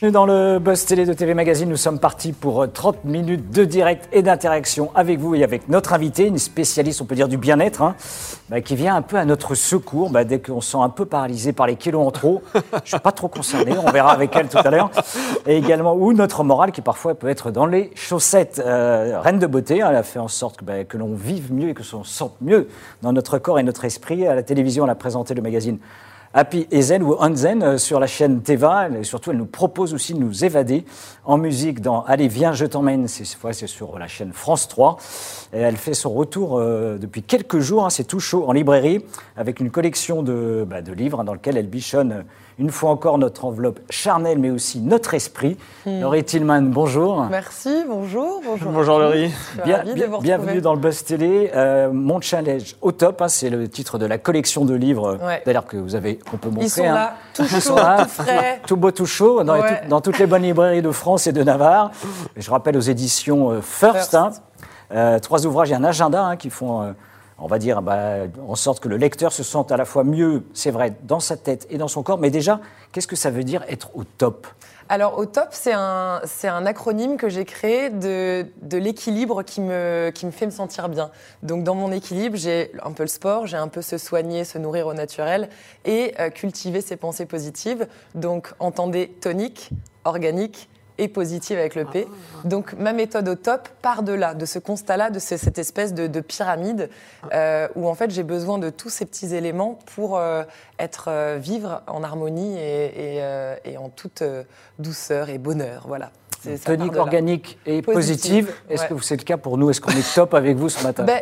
Bienvenue dans le Buzz Télé de TV Magazine. Nous sommes partis pour 30 minutes de direct et d'interaction avec vous et avec notre invité, une spécialiste, on peut dire, du bien-être, hein, bah, qui vient un peu à notre secours bah, dès qu'on se sent un peu paralysé par les kilos en trop. Je ne suis pas trop concerné, on verra avec elle tout à l'heure. Et également, ou notre morale qui parfois peut être dans les chaussettes. Euh, reine de beauté, hein, elle a fait en sorte que, bah, que l'on vive mieux et que l'on sente mieux dans notre corps et notre esprit. À la télévision, elle a présenté le magazine Happy Zen ou Onzen euh, sur la chaîne Teva. Et surtout, elle nous propose aussi de nous évader en musique dans Allez, viens, je t'emmène. Cette fois, c'est sur la chaîne France 3. Et elle fait son retour euh, depuis quelques jours. Hein, c'est tout chaud en librairie avec une collection de, bah, de livres hein, dans lequel elle bichonne une fois encore notre enveloppe charnelle, mais aussi notre esprit. Hmm. Laurie Tillman, bonjour. Merci, bonjour. Bonjour, bonjour Laurie. Bien, bienvenue dans le Buzz Télé. Euh, Mon challenge au top, hein, c'est le titre de la collection de livres d'ailleurs que vous avez, qu'on peut montrer. Ils sont hein. là, tout chaud, tout frais. Tout beau, tout chaud, dans, toutes les bonnes librairies de France et de Navarre. je rappelle aux éditions euh, First. Hein. Euh, trois ouvrages et un agenda qui font on va dire, bah, en sorte que le lecteur se sente à la fois mieux, c'est vrai, dans sa tête et dans son corps. Mais déjà, qu'est-ce que ça veut dire être au top? Alors, au top, c'est un, acronyme que j'ai créé de, l'équilibre qui me, qui me fait me sentir bien. Donc, dans mon équilibre, j'ai un peu le sport, j'ai un peu se soigner, se nourrir au naturel et euh, cultiver ses pensées positives. Donc, entendez tonique, organique, et positive avec le P. Donc ma méthode au top part de là, de ce constat-là, de cette espèce de, pyramide euh, où en fait j'ai besoin de tous ces petits éléments pour euh, être euh, vivre en harmonie et, en toute douceur et bonheur. Voilà. Tonique organique et positive. Est-ce que c'est le cas pour nous? Est-ce qu'on est top avec vous ce matin? Ben,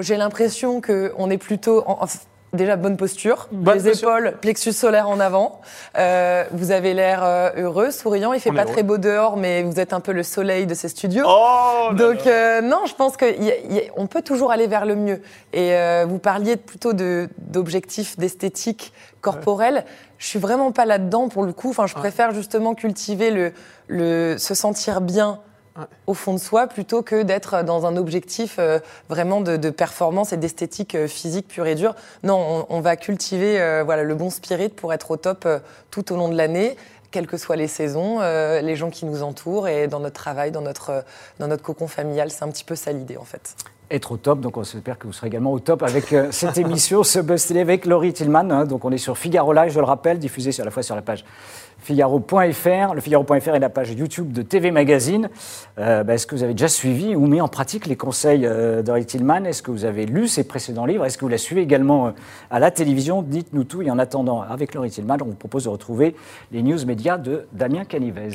J'ai l'impression qu'on est plutôt. En, déjà bonne posture, les épaules, plexus solaire en avant. Euh, vous avez l'air euh, heureux, souriant. Il fait pas très beau dehors, mais vous êtes un peu le soleil de ces studios. Oh, Donc euh, non, je pense qu'on peut toujours aller vers le mieux. Et vous parliez plutôt d'objectifs d'esthétique corporelle. Je suis vraiment pas là-dedans pour le coup. Enfin, je préfère justement cultiver le, le se sentir bien au fond de soi plutôt que d'être dans un objectif euh, vraiment de, performance et d'esthétique euh, physique pure et dure. Non, on, va cultiver euh, voilà, le bon spirit pour être au top tout au long de l'année quelles que soient les saisons, les gens qui nous entourent et dans notre travail, dans notre, dans notre cocon familial. C'est un petit peu ça l'idée en fait être au top. Donc on espère que vous serez également au top avec cette émission, ce Buzz Télé avec Laurie Tillman. Hein. donc on est sur Figaro Live, je le rappelle, diffusé à la fois sur la page Figaro.fr. Le Figaro.fr est la page YouTube de TV Magazine. Euh, bah, est-ce que vous avez déjà suivi ou mis en pratique les conseils euh, d'Henri Tillman? Est-ce que vous avez lu ses précédents livres? Est-ce que vous la suivez également euh, à la télévision? Dites-nous tout. Et en attendant, avec Laurie Tillman, on vous propose de retrouver les news médias de Damien Canivez.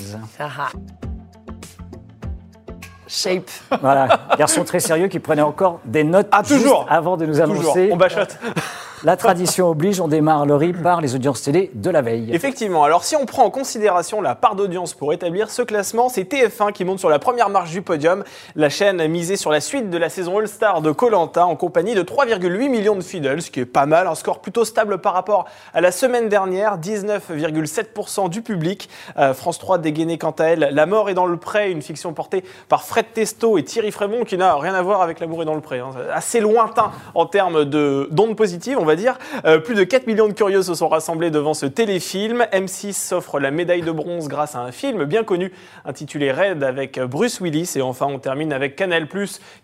Shape. Voilà, garçon très sérieux qui prenait encore des notes ah, toujours. avant de nous annoncer. On bachote. La tradition oblige, on démarre le RIP par les audiences télé de la veille. Effectivement, alors si on prend en considération la part d'audience pour établir ce classement, c'est TF1 qui monte sur la première marche du podium. La chaîne a misé sur la suite de la saison All-Star de Colanta en compagnie de 3,8 millions de fidèles, ce qui est pas mal, un score plutôt stable par rapport à la semaine dernière, 19,7% du public. Euh, France 3 dégainé quant à elle La mort est dans le pré, une fiction portée par Fred Testo et Thierry Frémont qui n'a rien à voir avec L'amour est dans le pré. Hein. Assez lointain en termes d'ondes positives Euh, plus de 4 millions de curieux se sont rassemblés devant ce téléfilm. M6 s'offre la médaille de bronze grâce à un film bien connu intitulé Red avec Bruce Willis. Et enfin, on termine avec Canal+,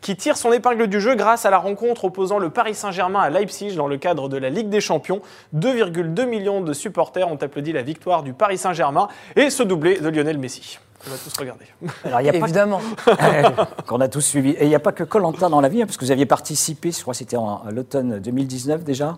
qui tire son épingle du jeu grâce à la rencontre opposant le Paris Saint-Germain à Leipzig dans le cadre de la Ligue des Champions. 2,2 millions de supporters ont applaudi la victoire du Paris Saint-Germain et ce doublé de Lionel Messi. On va tous regarder. Alors, y a Évidemment. Qu'on a tous suivi. Et il n'y a pas que Colanta dans la vie, hein, parce que vous aviez participé, je crois que c'était en, l'automne 2019 déjà,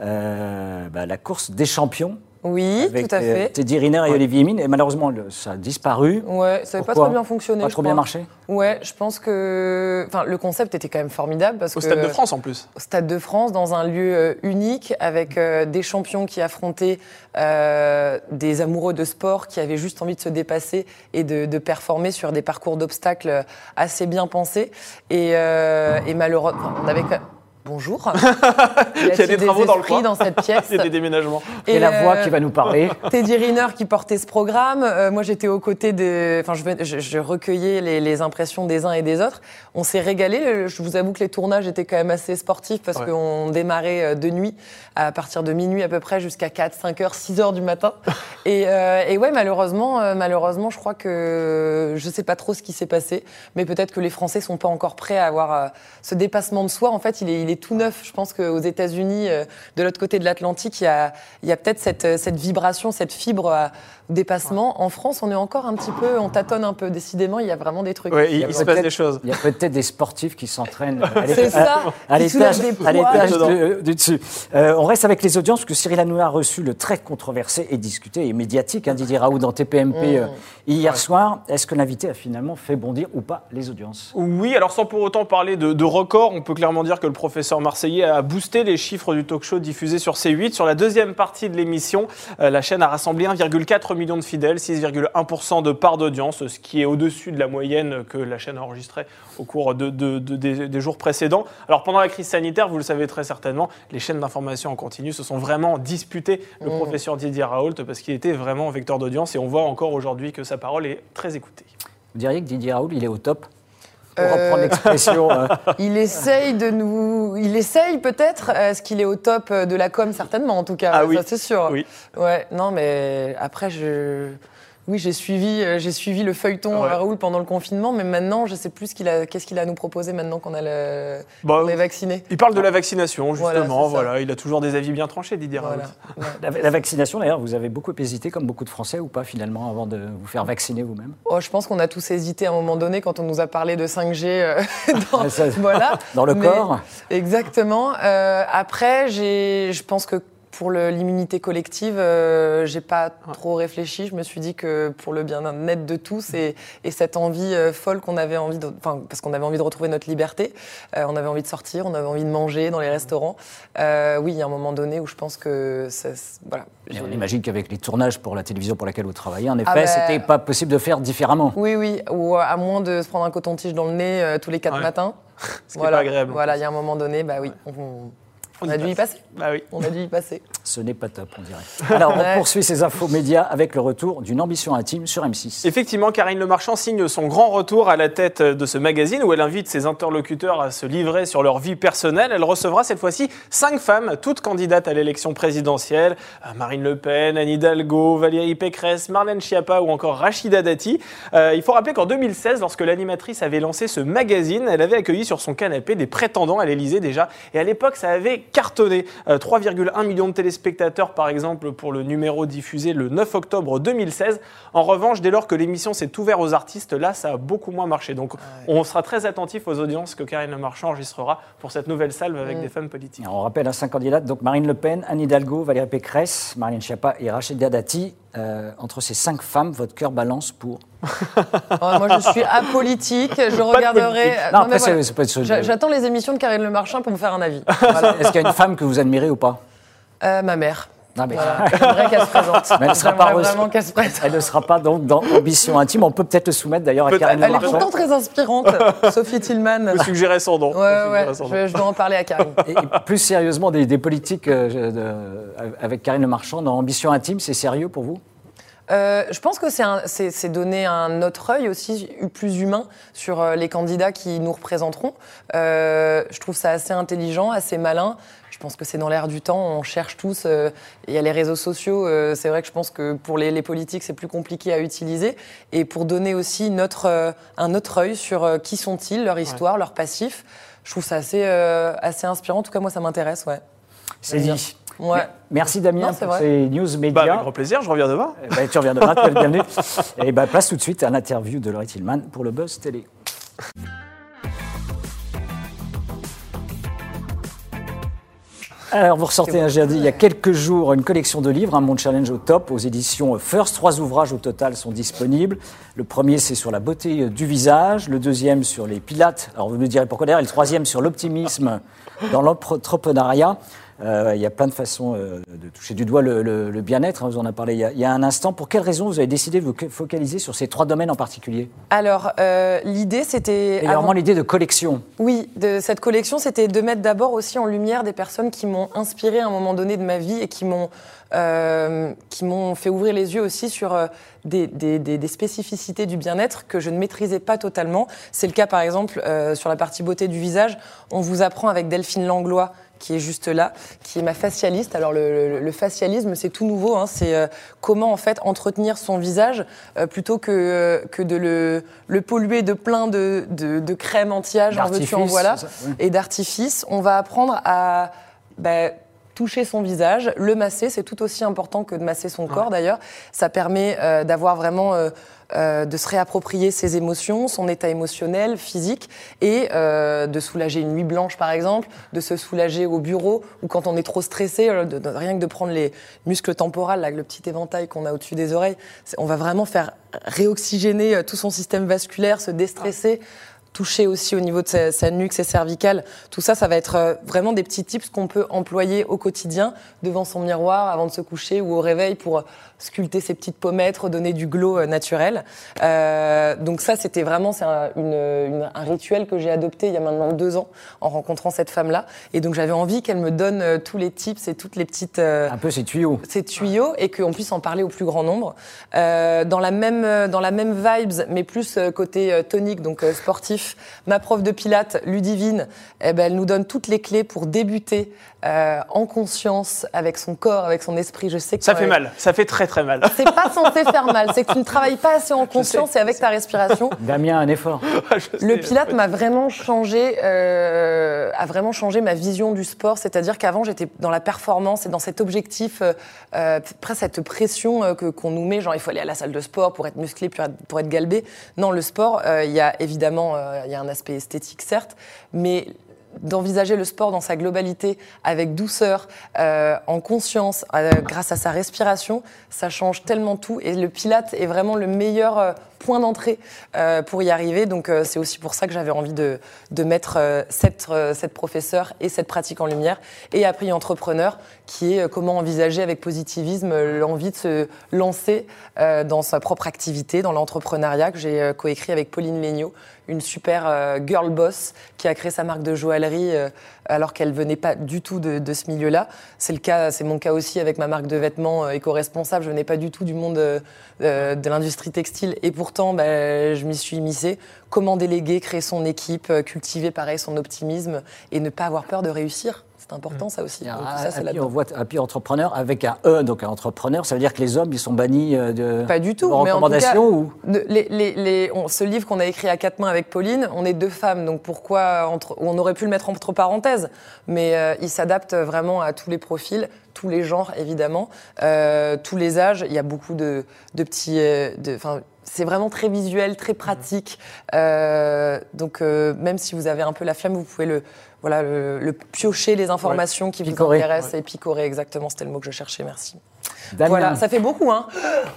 euh, bah, la course des champions. Oui, tout à euh, fait. Teddy Riner et Olivier Mine, et malheureusement, ça a disparu. Ouais, ça n'avait pas très bien fonctionné. Pas trop bien marché Ouais, je pense que. Enfin, le concept était quand même formidable. Parce Au Stade de France en plus. Au Stade de France, dans un lieu euh, unique, avec des champions qui affrontaient des amoureux de sport qui avaient juste envie de se dépasser et de, performer sur des parcours d'obstacles assez bien pensés. Et, et malheureusement, on avait Bonjour. Il y a des travaux dans le coin. dans cette pièce. Il y a des déménagements. Et, la voix euh, qui va nous parler. Teddy Riner qui portait ce programme. Euh, moi, j'étais aux côtés de. Enfin, je, vais- je- je recueillais les, les impressions des uns et des autres. On s'est régalé. Je vous avoue que les tournages étaient quand même assez sportifs parce Ouais. qu'on démarrait euh, de nuit, à partir de minuit à peu près, jusqu'à 4, 5 heures, 6 heures du matin. et, euh, et ouais, malheureusement, malheureusement, je crois que je sais pas trop ce qui s'est passé, mais peut-être que les Français sont pas encore prêts à avoir ce dépassement de soi. En fait, il est, il tout neuf. Je pense qu'aux États-Unis, euh, de l'autre côté de l'Atlantique, il y a, il y a peut-être cette, euh, cette vibration, cette fibre dépassement. En France, on est encore un petit peu, on tâtonne un peu. Décidément, il y a vraiment des trucs. Ouais, il, se passe des choses. Il y a peut-être des sportifs qui s'entraînent à C'est l'étage- ça, à qui l'étage soulèvent des à l'étage poids. de- du dessus. Euh, on reste avec les audiences, parce que Cyril Hanouna a reçu le très controversé et discuté et médiatique hein, Didier Raoult dans TPMP euh, hier soir. Est-ce que l'invité a finalement fait bondir ou pas les audiences? Oui, alors sans pour autant parler de, de record, on peut clairement dire que le professeur marseillais a boosté les chiffres du talk show diffusé sur C8. Sur la deuxième partie de l'émission, euh, la chaîne a rassemblé 1,4 million de fidèles, 6,1% de part d'audience, ce qui est au-dessus de la moyenne que la chaîne a enregistrée au cours de, de- de- des, des jours précédents. Alors pendant la crise sanitaire, vous le savez très certainement, les chaînes d'information en continu se sont vraiment disputées le professeur Didier Raoult parce qu'il était vraiment vecteur d'audience et on voit encore aujourd'hui que sa parole est très écoutée. Vous diriez que Didier Raoult, il est au top? Pour Euh, reprendre l'expression. euh, Il essaye de nous. Il essaye peut-être. Est-ce qu'il est au top de la com Certainement, en tout cas. Ah oui. C'est sûr. Oui. Ouais, non, mais après, je. Oui, j'ai suivi, euh, j'ai suivi le feuilleton Ouais. à Raoul pendant le confinement, mais maintenant, je sais plus ce qu'il a, qu'est-ce qu'il a à nous proposer maintenant qu'on a le, Bah, on est vacciné. Il parle de la vaccination, justement. Voilà, il a toujours des avis bien tranchés, Didier Voilà. Ouais. la, la vaccination, d'ailleurs, vous avez beaucoup hésité, comme beaucoup de Français, ou pas finalement, avant de vous faire vacciner vous-même? Oh, je pense qu'on a tous hésité à un moment donné quand on nous a parlé de 5G. euh, dans, ça- voilà. Dans le Mais- corps? Exactement. Euh, après, j'ai, je pense que pour l'immunité collective, euh, j'ai pas trop réfléchi. Je me suis dit que pour le bien-être de tous et, et cette envie euh, folle qu'on avait envie, de, enfin parce qu'on avait envie de retrouver notre liberté, euh, on avait envie de sortir, on avait envie de manger dans les restaurants. Euh, oui, il y a un moment donné où je pense que ça, voilà. On imagine qu'avec les tournages pour la télévision pour laquelle vous travaillez, en effet, Ah bah- c'était pas possible de faire différemment. Oui, oui, ou à moins de se prendre un coton-tige dans le nez euh, tous les quatre Ouais. matins. Ce qui est pas agréable. Voilà, il y a un moment donné, bah oui, on, on On a dû y passe. passer. Bah oui. On a dû y passer. Ce n'est pas top, on dirait. Alors, on poursuit ces infos médias avec le retour d'une ambition intime sur M6. Effectivement, Karine Le Marchand signe son grand retour à la tête de ce magazine où elle invite ses interlocuteurs à se livrer sur leur vie personnelle. Elle recevra cette fois-ci cinq femmes, toutes candidates à l'élection présidentielle. Euh, Marine Le Pen, Anne Hidalgo, Valérie Pécresse, Marlène Schiappa ou encore Rachida Dati. Euh, il faut rappeler qu'en 2016, lorsque l'animatrice avait lancé ce magazine, elle avait accueilli sur son canapé des prétendants à l'Élysée déjà. Et à l'époque, ça avait cartonné. Euh, 3,1 millions de téléspectateurs, par exemple, pour le numéro diffusé le 9 octobre 2016. En revanche, dès lors que l'émission s'est ouverte aux artistes, là, ça a beaucoup moins marché. Donc, on sera très attentif aux audiences que Karine Le Marchand enregistrera pour cette nouvelle salve avec des femmes politiques. Alors, on rappelle à cinq candidates, donc Marine Le Pen, Anne Hidalgo, Valérie Pécresse, Marlène Schiappa et Rachida Dati. Euh, entre ces cinq femmes, votre cœur balance pour... Oh, moi, je suis apolitique. Je regarderai. politique. Euh, Non, non, après, voilà. c'est pas J'attends les émissions de Karine Le Marchand pour me faire un avis. Voilà. Est-ce qu'il y a une femme que vous admirez ou pas? Euh, ma mère. Non, mais- Voilà. J'aimerais qu'elle se présente. Mais elle sera pas J'aimerais reçue. vraiment qu'elle se présente. Elle ne sera pas donc dans Ambition Intime. On peut peut-être le soumettre d'ailleurs à. Karine Le Elle est pourtant très inspirante, Sophie Tillman. Vous suggérez son nom. Ouais, ouais, suggérez son nom. je, je dois en parler à Karine. Et et plus sérieusement, des, des politiques euh, de- avec Karine Le Marchand dans Ambition Intime, c'est sérieux pour vous? Euh, je pense que c'est donner un autre œil aussi plus humain sur euh, les candidats qui nous représenteront. Euh, je trouve ça assez intelligent, assez malin. Je pense que c'est dans l'air du temps. On cherche tous. euh, Il y a les réseaux sociaux. euh, c'est vrai que je pense que pour les, les politiques, c'est plus compliqué à utiliser. Et pour donner aussi notre, euh, un autre œil sur euh, qui sont-ils, leur histoire, leur passif. Je trouve ça assez, euh, assez inspirant. En tout cas, moi, ça m'intéresse. Ouais. C'est Bien. dit. Ouais. Merci Damien Non, c'est pour vrai. ces news Bah, médias. avec grand plaisir, je reviens demain. Eh ben, tu reviens demain, tu es le bienvenu. Et ben, place tout de suite à l'interview de Laurie Tillman pour le Buzz Télé. Alors, vous ressortez, hein, j'ai dit, il y a quelques jours, une collection de livres, un monde challenge au top, aux éditions First. Trois ouvrages au total sont disponibles. Le premier, c'est sur la beauté du visage. Le deuxième, sur les pilates. Alors, vous me direz pourquoi d'ailleurs. Et le troisième, sur l'optimisme dans l'entrepreneuriat. Euh, il y a plein de façons euh, de toucher du doigt le, le- le bien-être. hein, vous en avez parlé il y, a, il y a un instant. Pour quelles raisons vous avez décidé de vous focaliser sur ces trois domaines en particulier? Alors, euh, l'idée, c'était. Et avant- vraiment l'idée de collection. Oui, de cette collection, c'était de mettre d'abord aussi en lumière des personnes qui m'ont inspiré à un moment donné de ma vie et qui m'ont qui m'ont fait ouvrir les yeux aussi sur des, des- des- des spécificités du bien-être que je ne maîtrisais pas totalement. C'est le cas par exemple sur la partie beauté du visage. On vous apprend avec Delphine Langlois qui est juste là, qui est ma facialiste. Alors le, le- le facialisme, c'est tout nouveau. hein. C'est euh, comment en fait entretenir son visage euh, plutôt que, euh, que de le, le polluer de plein de, de, de crèmes anti-âge, en veux-tu, en voilà, c'est ça, oui. et d'artifice. On va apprendre à bah, toucher son visage, le masser. C'est tout aussi important que de masser son corps d'ailleurs. Ça permet euh, d'avoir vraiment euh, euh, de se réapproprier ses émotions, son état émotionnel, physique, et euh, de soulager une nuit blanche par exemple, de se soulager au bureau ou quand on est trop stressé, de- de- rien que de prendre les muscles temporales, là, le petit éventail qu'on a au-dessus des oreilles, on va vraiment faire réoxygéner tout son système vasculaire, se déstresser. Toucher aussi au niveau de sa, sa nuque, ses cervicales, tout ça, ça va être euh, vraiment des petits tips qu'on peut employer au quotidien devant son miroir avant de se coucher ou au réveil pour sculpter ses petites pommettes, redonner du glow euh, naturel. Euh, donc ça, c'était vraiment c'est un, une- une- un rituel que j'ai adopté il y a maintenant deux ans en rencontrant cette femme-là. Et donc j'avais envie qu'elle me donne tous les tips et toutes les petites euh, Un peu ces tuyaux. ces tuyaux et qu'on puisse en parler au plus grand nombre. Euh, dans, la même, dans la même vibes, mais plus côté tonique, donc euh, sportif, ma prof de pilates, Ludivine, eh ben, elle nous donne toutes les clés pour débuter euh, en conscience, avec son corps, avec son esprit. Je sais que Ça fait mal, ça fait très très mal. C'est pas censé faire mal, c'est que tu ne travailles pas assez en conscience et avec ta respiration. Damien, un effort. Le. Pilate m'a vraiment changé, euh, a vraiment changé ma vision du sport. C'est-à-dire qu'avant, j'étais dans la performance et dans cet objectif, euh, euh, presque cette pression euh, que qu'on nous met, genre il faut aller à la salle de sport pour être musclé, pour être, pour être galbé. Non, le sport, euh, il y a évidemment, euh, il y a un aspect esthétique certes, mais d'envisager le sport dans sa globalité avec douceur, euh, en conscience, euh, grâce à sa respiration, ça change tellement tout. Et le Pilate est vraiment le meilleur euh, point d'entrée euh, pour y arriver. Donc euh, c'est aussi pour ça que j'avais envie de, mettre euh, cette, euh, cette professeure et cette pratique en lumière. Et après entrepreneur, qui est euh, comment envisager avec positivisme euh, l'envie de se lancer euh, dans sa propre activité, dans l'entrepreneuriat que j'ai euh, coécrit avec Pauline Legnaud, une super euh, girl boss qui a créé sa marque de joaillerie euh, alors qu'elle venait pas du tout de, ce milieu-là. C'est mon cas aussi avec ma marque de vêtements euh, éco-responsable. Je venais pas du tout du monde de l'industrie textile et pourtant, bah, je m'y suis immiscée. Comment déléguer, créer son équipe, cultiver pareil son optimisme et ne pas avoir peur de réussir. C'est important ça aussi. Donc, ça, c'est Happy, là-dedans. on voit Happy Entrepreneur avec un E, donc un entrepreneur. Ça veut dire que les hommes, ils sont bannis euh, de Pas du tout. vos mais en tout cas, ou de- les- les- les- on- ce livre qu'on a écrit à quatre mains avec Pauline, on est deux femmes, donc pourquoi entre, on aurait pu le mettre entre parenthèses, mais euh, il s'adapte vraiment à tous les profils, tous les genres évidemment, euh, tous les âges. Il y a beaucoup de, de petits, de- enfin. C'est vraiment très visuel, très pratique. Euh, donc, euh, même si vous avez un peu la flemme, vous pouvez le, voilà, le, le piocher les informations qui vous Picorer. intéressent et picorer exactement. C'était le mot que je cherchais. Merci. Damien, Voilà, ça fait beaucoup, hein.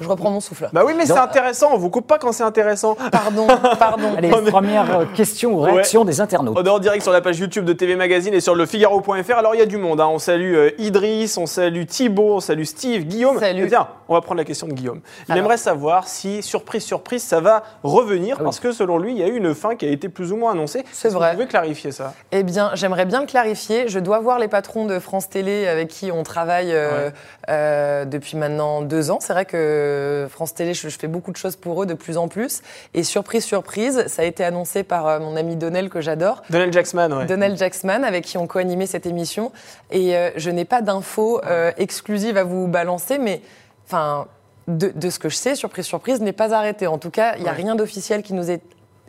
Je reprends mon souffle. Bah oui, mais c'est intéressant, on vous coupe pas quand c'est intéressant. Pardon, pardon. Allez, première euh, question ou réaction des internautes. On est en direct sur la page YouTube de TV Magazine et sur le Figaro.fr. Alors il y a du monde. hein. On salue euh, Idriss, on salue Thibaut, on salue Steve, Guillaume. Salut. Tiens, on va prendre la question de Guillaume. Il Alors. aimerait savoir si, surprise, surprise, ça va revenir Ah oui. parce que selon lui, il y a eu une fin qui a été plus ou moins annoncée. C'est vrai. Vous pouvez clarifier ça? Eh bien, j'aimerais bien clarifier. Je dois voir les patrons de France Télé avec qui on travaille euh, euh, depuis maintenant deux ans. C'est vrai que France Télé, je, je fais beaucoup de choses pour eux de plus en plus. Et surprise, surprise, ça a été annoncé par euh, mon ami Donnel que j'adore. Donald Jacksman, ouais. Donald Jacksman, avec qui on co-animé cette émission. Et euh, je n'ai pas d'infos euh, exclusives à vous balancer, mais enfin, de, de ce que je sais, surprise, surprise, n'est pas arrêté. En tout cas, il n'y a Ouais. rien d'officiel qui nous ait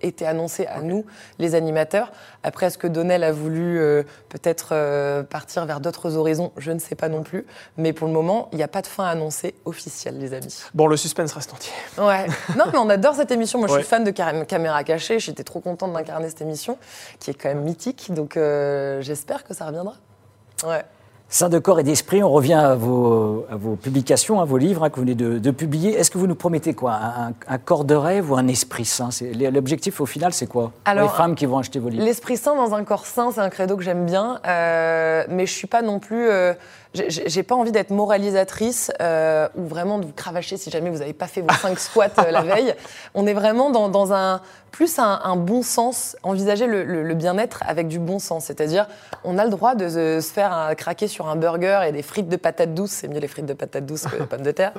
été annoncé à nous, les animateurs. Après, est-ce que Donnell a voulu euh, peut-être euh, partir vers d'autres horizons? Je ne sais pas non plus. Mais pour le moment, il n'y a pas de fin annoncée officielle, les amis. Bon, le suspense reste entier. Ouais. Non, mais on adore cette émission. Moi, je Ouais. suis fan de Caméra Cachée. J'étais trop contente d'incarner cette émission, qui est quand même mythique. Donc, euh, j'espère que ça reviendra. Ouais. Saint de corps et d'esprit, on revient à vos, à vos publications, à vos livres hein, que vous venez de, de publier. Est-ce que vous nous promettez quoi? Un, un corps de rêve ou un esprit saint? C'est- L'objectif au final, c'est quoi? Alors, Les femmes qui vont acheter vos livres. L'esprit sain dans un corps sain, c'est un credo que j'aime bien, euh, mais je suis pas non plus. euh, j'ai- pas envie d'être moralisatrice euh, ou vraiment de vous cravacher si jamais vous n'avez pas fait vos cinq squats euh, la veille. On est vraiment dans, dans un plus un, un bon sens, envisager le, le- le bien-être avec du bon sens, c'est-à-dire on a le droit de se, se faire un- craquer sur un burger et des frites de patates douces, c'est mieux les frites de patates douces que les pommes de terre,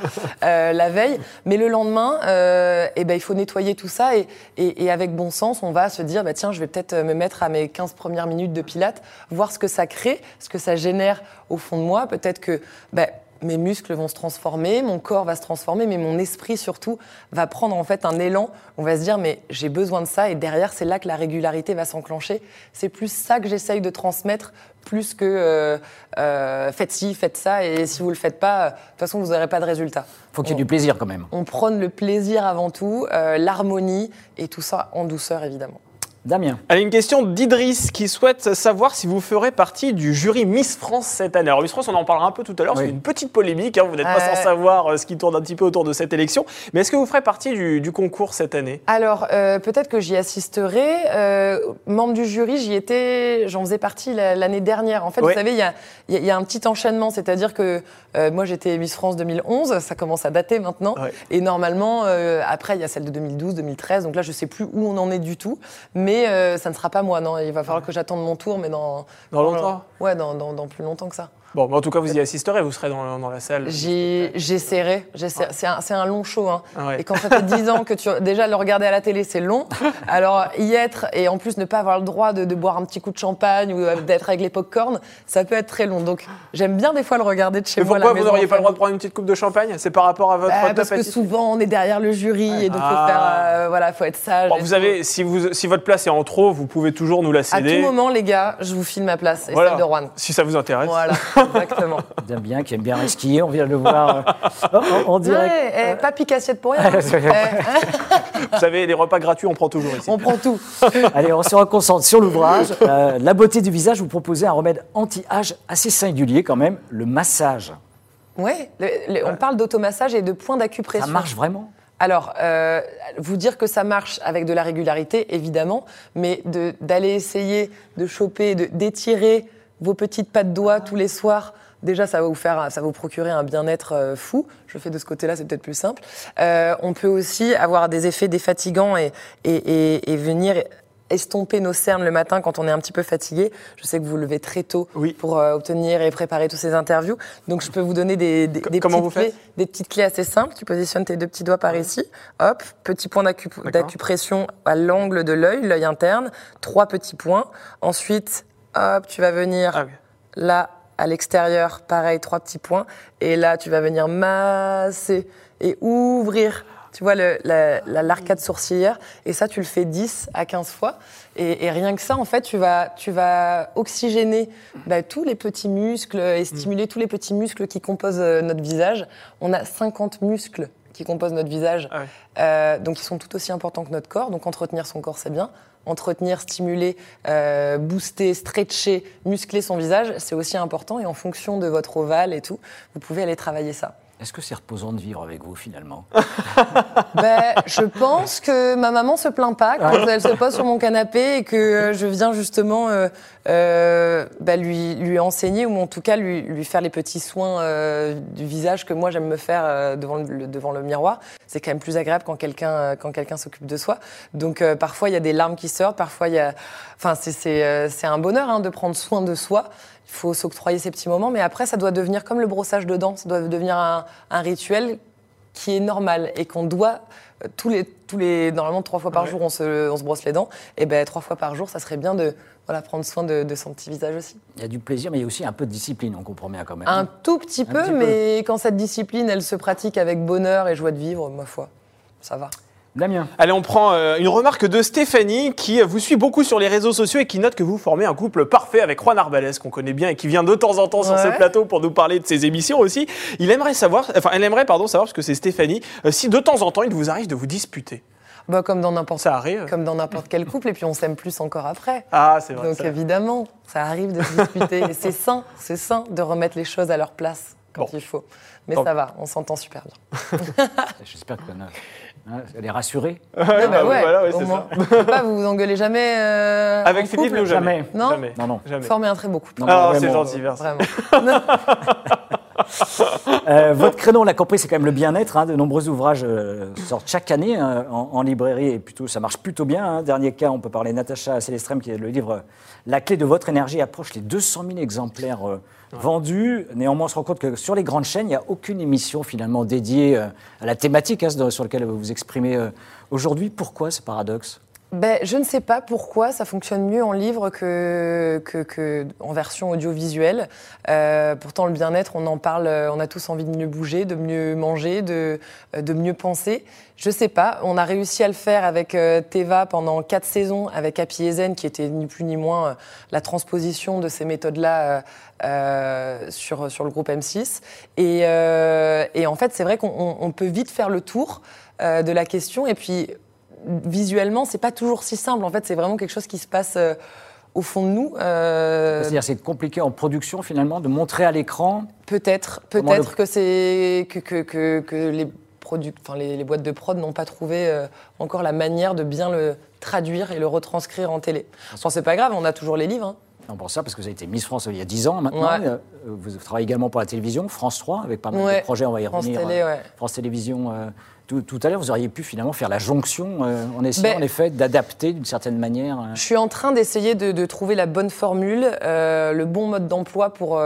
euh, la veille, mais le lendemain, euh, eh ben, il faut nettoyer tout ça et, et- et avec bon sens, on va se dire, bah, tiens, je vais peut-être me mettre à mes 15 premières minutes de pilates, voir ce que ça crée, ce que ça génère au fond de moi. Peut-être que bah, mes muscles vont se transformer, mon corps va se transformer, mais mon esprit surtout va prendre en fait un élan. On va se dire, mais j'ai besoin de ça et derrière, c'est là que la régularité va s'enclencher. C'est plus ça que j'essaye de transmettre, plus que euh, euh, faites ci, faites ça, et si vous le faites pas, euh, de toute façon, vous n'aurez pas de résultat. faut qu'il y ait du plaisir quand même. On prône le plaisir avant tout, euh, l'harmonie et tout ça en douceur évidemment. Damien. Allez, une question d'Idriss qui souhaite savoir si vous ferez partie du jury Miss France cette année. Alors Miss France, on en parlera un peu tout à l'heure, Oui. c'est une petite polémique, hein, vous n'êtes pas sans savoir euh, ce qui tourne un petit peu autour de cette élection. Mais est-ce que vous ferez partie du, du concours cette année? Alors, euh, peut-être que j'y assisterai. Euh, membre du jury, j'y étais, j'en faisais partie la- l'année dernière. En fait, vous savez, il y a, il y a- il y a un petit enchaînement, c'est-à-dire que euh, moi, j'étais Miss France 2011, ça commence à dater maintenant. Et normalement, euh, après, il y a celle de 2012, 2013, donc là, je sais plus où on en est du tout. Mais euh, ça ne sera pas moi, non. Il va falloir que j'attende mon tour, mais dans... Dans longtemps Ouais, dans, dans- dans plus longtemps que ça. Bon, mais en tout cas, vous y assisterez, vous serez dans, dans la salle. J'essaierai. C'est un, un long show. Hein. Ah ouais. Et quand ça fait 10 ans que tu. Déjà, le regarder à la télé, c'est long. Alors, y être et en plus ne pas avoir le droit de, de boire un petit coup de champagne ou euh, d'être avec les pop-corn, ça peut être très long. Donc, j'aime bien des fois le regarder de chez Mais moi. à la pourquoi vous n'auriez pas le droit de prendre une petite coupe de champagne? C'est par rapport à votre Bah, Parce que souvent, on est derrière le jury et donc, faut Ah. faire. euh, voilà, faut être sage. Bon, vous tout. avez, si, vous, si votre place est en trop, vous pouvez toujours nous la À céder. tout moment, les gars, je vous file ma place et Voilà. celle de Rouen. Si ça vous intéresse. Voilà, exactement. Damien qui aime bien skier, on vient de le voir euh, en, en direct. Ouais, eh, pas pique-assiette pour rien. hein. Eh, Vous savez, les repas gratuits, on prend toujours ici. on prend tout. Allez, on se reconcentre sur l'ouvrage. Euh, la beauté du visage, vous proposez un remède anti-âge assez singulier quand même, le massage. Le- on parle d'automassage et de points Ça d'acupression. marche vraiment? Alors, euh, vous dire que ça marche avec de la régularité, évidemment, mais d'aller essayer de choper, de- d'étirer vos petites pattes doigts tous les soirs, déjà, ça va vous faire, ça va vous procurer un bien-être euh, fou. Je fais de ce côté-là, c'est peut-être plus simple. Euh, on peut aussi avoir des effets défatigants et, et, et- et venir estomper nos cernes le matin quand on est un petit peu fatigué. Je sais que vous vous levez très tôt Oui. pour euh, obtenir et préparer tous ces interviews. Donc, je peux vous donner des, des, petites clés des petites clés assez simples. Tu positionnes tes deux petits doigts par ici. Hop, petit point d'acupression à l'angle de l'œil, l'œil interne. Trois petits points. Ensuite, hop, tu vas venir Ah là à l'extérieur, pareil, trois petits points. Et là, tu vas venir masser et ouvrir. Tu vois le- la- la- l'arcade sourcilière. Et ça, tu le fais 10 à 15 fois. Et, et rien que ça, en fait, tu vas, tu vas oxygéner bah, tous les petits muscles et stimuler tous les petits muscles qui composent euh, notre visage. On a 50 muscles qui composent notre visage. Ah ouais. Euh, donc, ils sont tout aussi importants que notre corps. Donc, entretenir son corps, c'est bien. Entretenir, stimuler, euh, booster, stretcher, muscler son visage, c'est aussi important. Et en fonction de votre ovale et tout, vous pouvez aller travailler ça. Est-ce que c'est reposant de vivre avec vous finalement? Ben, je pense que ma maman se plaint pas quand elle se pose sur mon canapé et que euh, je viens justement euh, euh, ben, lui, lui enseigner ou en tout cas lui, lui faire les petits soins euh, du visage que moi j'aime me faire devant, le, devant le miroir. C'est quand même plus agréable quand quelqu'un quand quelqu'un s'occupe de soi. Donc parfois il y a des larmes qui sortent, parfois il y a, enfin c'est c'est c'est un bonheur hein, de prendre soin de soi. Il faut s'octroyer ces petits moments, mais après ça doit devenir comme le brossage de dents, ça doit devenir un, un rituel qui est normal et qu'on doit euh, tous les tous les normalement trois fois par Ouais. jour on se, on se brosse les dents et ben trois fois par jour ça serait bien de voilà prendre soin de, de son petit visage aussi Il y a du plaisir, mais il y a aussi un peu de discipline, on comprend bien quand même. un tout petit Un peu petit peu. mais quand cette discipline elle se pratique avec bonheur et joie de vivre ma foi ça va Damien Allez, on prend euh, une remarque de Stéphanie qui euh, vous suit beaucoup sur les réseaux sociaux et qui note que vous formez un couple parfait avec Juan Arbalès, qu'on connaît bien et qui vient de temps en temps sur ce plateau pour nous parler de ses émissions aussi. Il aimerait savoir, enfin, elle aimerait, pardon, savoir, parce que c'est Stéphanie, euh, si de temps en temps il vous arrive de vous disputer. Bah, comme dans n'importe Ça arrive. comme dans n'importe quel couple, et puis on s'aime plus encore après. Ah, c'est vrai. Donc ça. évidemment, ça arrive de se discuter. et c'est sain, c'est sain de remettre les choses à leur place quand Bon. il faut. Mais ça va, on s'entend super bien. J'espère qu'elle hein, elle est rassurée. Ah bah bah oui, ouais, voilà, ouais, au c'est moins. Je sais pas, vous vous engueulez jamais euh, Avec en Philippe, couple nous, jamais. Jamais. Non Jamais. Non, non. Jamais. Formez un très beau couple. Non, Ah, c'est gentil, merci. Vraiment. Euh, votre créneau, on l'a compris, c'est quand même le bien-être. hein. De nombreux ouvrages euh, sortent chaque année hein, en, en librairie et plutôt, ça marche plutôt bien. hein. Dernier cas, on peut parler de Natacha Célestrem, qui est le livre La clé de votre énergie approche les 200 000 exemplaires euh, vendus. Néanmoins, on se rend compte que sur les grandes chaînes, il n'y a aucune émission finalement dédiée euh, à la thématique hein, sur laquelle vous vous exprimez euh, aujourd'hui. Pourquoi ce paradoxe? Ben, je ne sais pas pourquoi ça fonctionne mieux en livre que, en version audiovisuelle. Euh, pourtant, le bien-être, on en parle, on a tous envie de mieux bouger, de mieux manger, de, mieux penser. Je sais pas, on a réussi à le faire avec euh, Teva pendant quatre saisons, avec Happy Ezen, qui était ni plus ni moins euh, la transposition de ces méthodes-là sur, le groupe M6. Et, et en fait, c'est vrai qu'on on- on peut vite faire le tour de la question. Et puis, visuellement, c'est pas toujours si simple. En fait, c'est vraiment quelque chose qui se passe euh, au fond de nous. Euh, C'est-à-dire c'est compliqué en production finalement de montrer à l'écran. peut-être, peut-être le- que c'est que, que, que, que les product, enfin les, les boîtes de prod n'ont pas trouvé euh, encore la manière de bien le traduire et le retranscrire en télé. Bon, c'est pas grave, on a toujours les livres. hein. Non, pour ça, parce que vous avez été Miss France il y a 10 ans maintenant. Ouais. Vous travaillez également pour la télévision, France 3, avec pas mal Ouais. de projets, on va y France revenir. Télé, euh, ouais. France Télévisions. Tout, tout à l'heure, vous auriez pu finalement faire la jonction euh, en essayant Ben- en effet d'adapter d'une certaine manière. euh, Je suis en train d'essayer de, de trouver la bonne formule, euh, le bon mode d'emploi pour,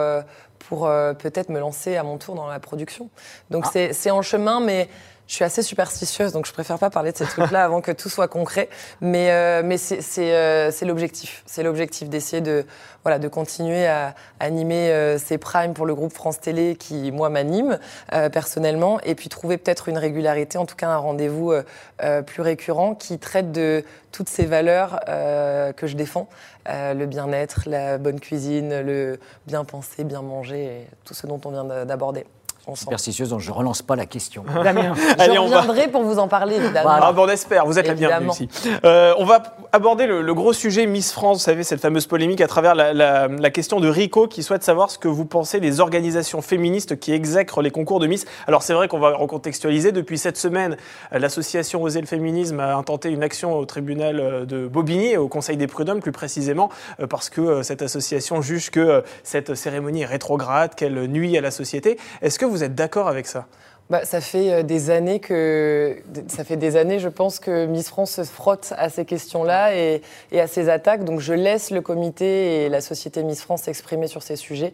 pour peut-être me lancer à mon tour dans la production. Donc Ah. c'est c'est en chemin, mais je suis assez superstitieuse, donc je préfère pas parler de ces trucs-là avant que tout soit concret. Mais, euh, mais c'est euh, l'objectif. C'est l'objectif d'essayer de, voilà, de continuer à animer euh, ces primes pour le groupe France Télé qui, moi, m'anime euh, personnellement, et puis trouver peut-être une régularité, en tout cas un rendez-vous euh, plus récurrent qui traite de toutes ces valeurs que je défends, le bien-être, la bonne cuisine, le bien penser, bien manger, et tout ce dont on vient de- d'aborder ensemble. superstitieuse, donc je relance pas la question. Damien, Allez, je va- reviendrai pour vous en parler, évidemment. Voilà. Ah, bon, on espère, vous êtes la bienvenue ici. Euh, on va aborder le, le gros sujet Miss France, vous savez, cette fameuse polémique à travers la, la- la question de Rico qui souhaite savoir ce que vous pensez des organisations féministes qui exècrent les concours de Miss. Alors c'est vrai qu'on va recontextualiser. Depuis cette semaine, l'association Oser le féminisme a intenté une action au tribunal euh, de Bobigny, au Conseil des prud'hommes plus précisément, euh, parce que cette association juge que cette cérémonie est rétrograde, qu'elle nuit à la société. Est-ce que vous êtes d'accord avec ça? Bah, ça fait euh, des années que ça fait des années, je pense que Miss France se frotte à ces questions-là et, et à ces attaques. Donc je laisse le comité et la société Miss France s'exprimer sur ces sujets.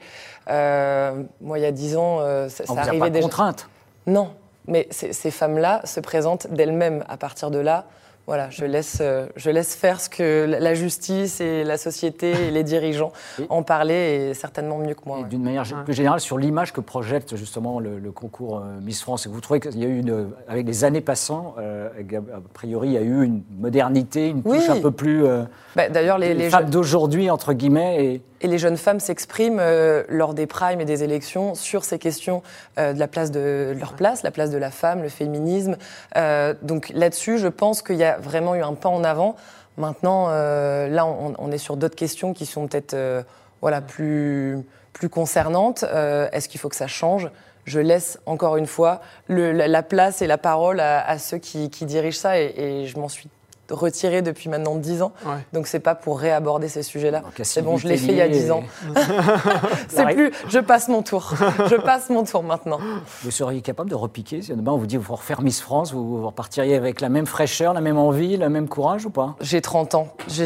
Euh, moi, il y a dix ans, euh, ça, on ça vous a arrivait pas déjà. contrainte? Non, mais ces, ces femmes-là se présentent d'elles-mêmes. À partir de là, voilà, je laisse, euh, je laisse faire ce que la- justice et la société et les dirigeants Et- en parler et certatement mieux que moi. Ouais. d'une manière plus générale, sur l'image que projette justement le, le concours euh, Miss France, vous trouvez qu'il y a eu, une, avec les années passant, euh, a priori, il y a eu une modernité, une touche Oui. un peu plus. euh, Bah, D'ailleurs, les, les, les femmes jeunes- d'aujourd'hui, entre guillemets, et Et les jeunes femmes s'expriment euh, lors des primes et des élections sur ces questions euh, de la place de, de leur place, la place de la femme, le féminisme. Euh, donc là-dessus, je pense qu'il y a vraiment eu un pas en avant. Maintenant, euh, là, on, est sur d'autres questions qui sont peut-être euh, voilà, plus, plus concernantes. Euh, Est-ce qu'il faut que ça change? Je laisse encore une fois la, la place et la parole à, ceux qui, dirigent ça et je m'en suis retirée depuis maintenant dix ans. Ouais. Donc c'est pas pour réaborder ces sujets-là. C'est bon, je l'ai fait il y a Sylvie 10 ans. C'est plus, je passe mon tour. Je passe mon tour maintenant. vous seriez capable de repiquer Si demain on vous dit vous refaire Miss France, vous, vous repartiriez avec la même fraîcheur, la même envie, le même courage ou pas? J'ai 30 ans. J'ai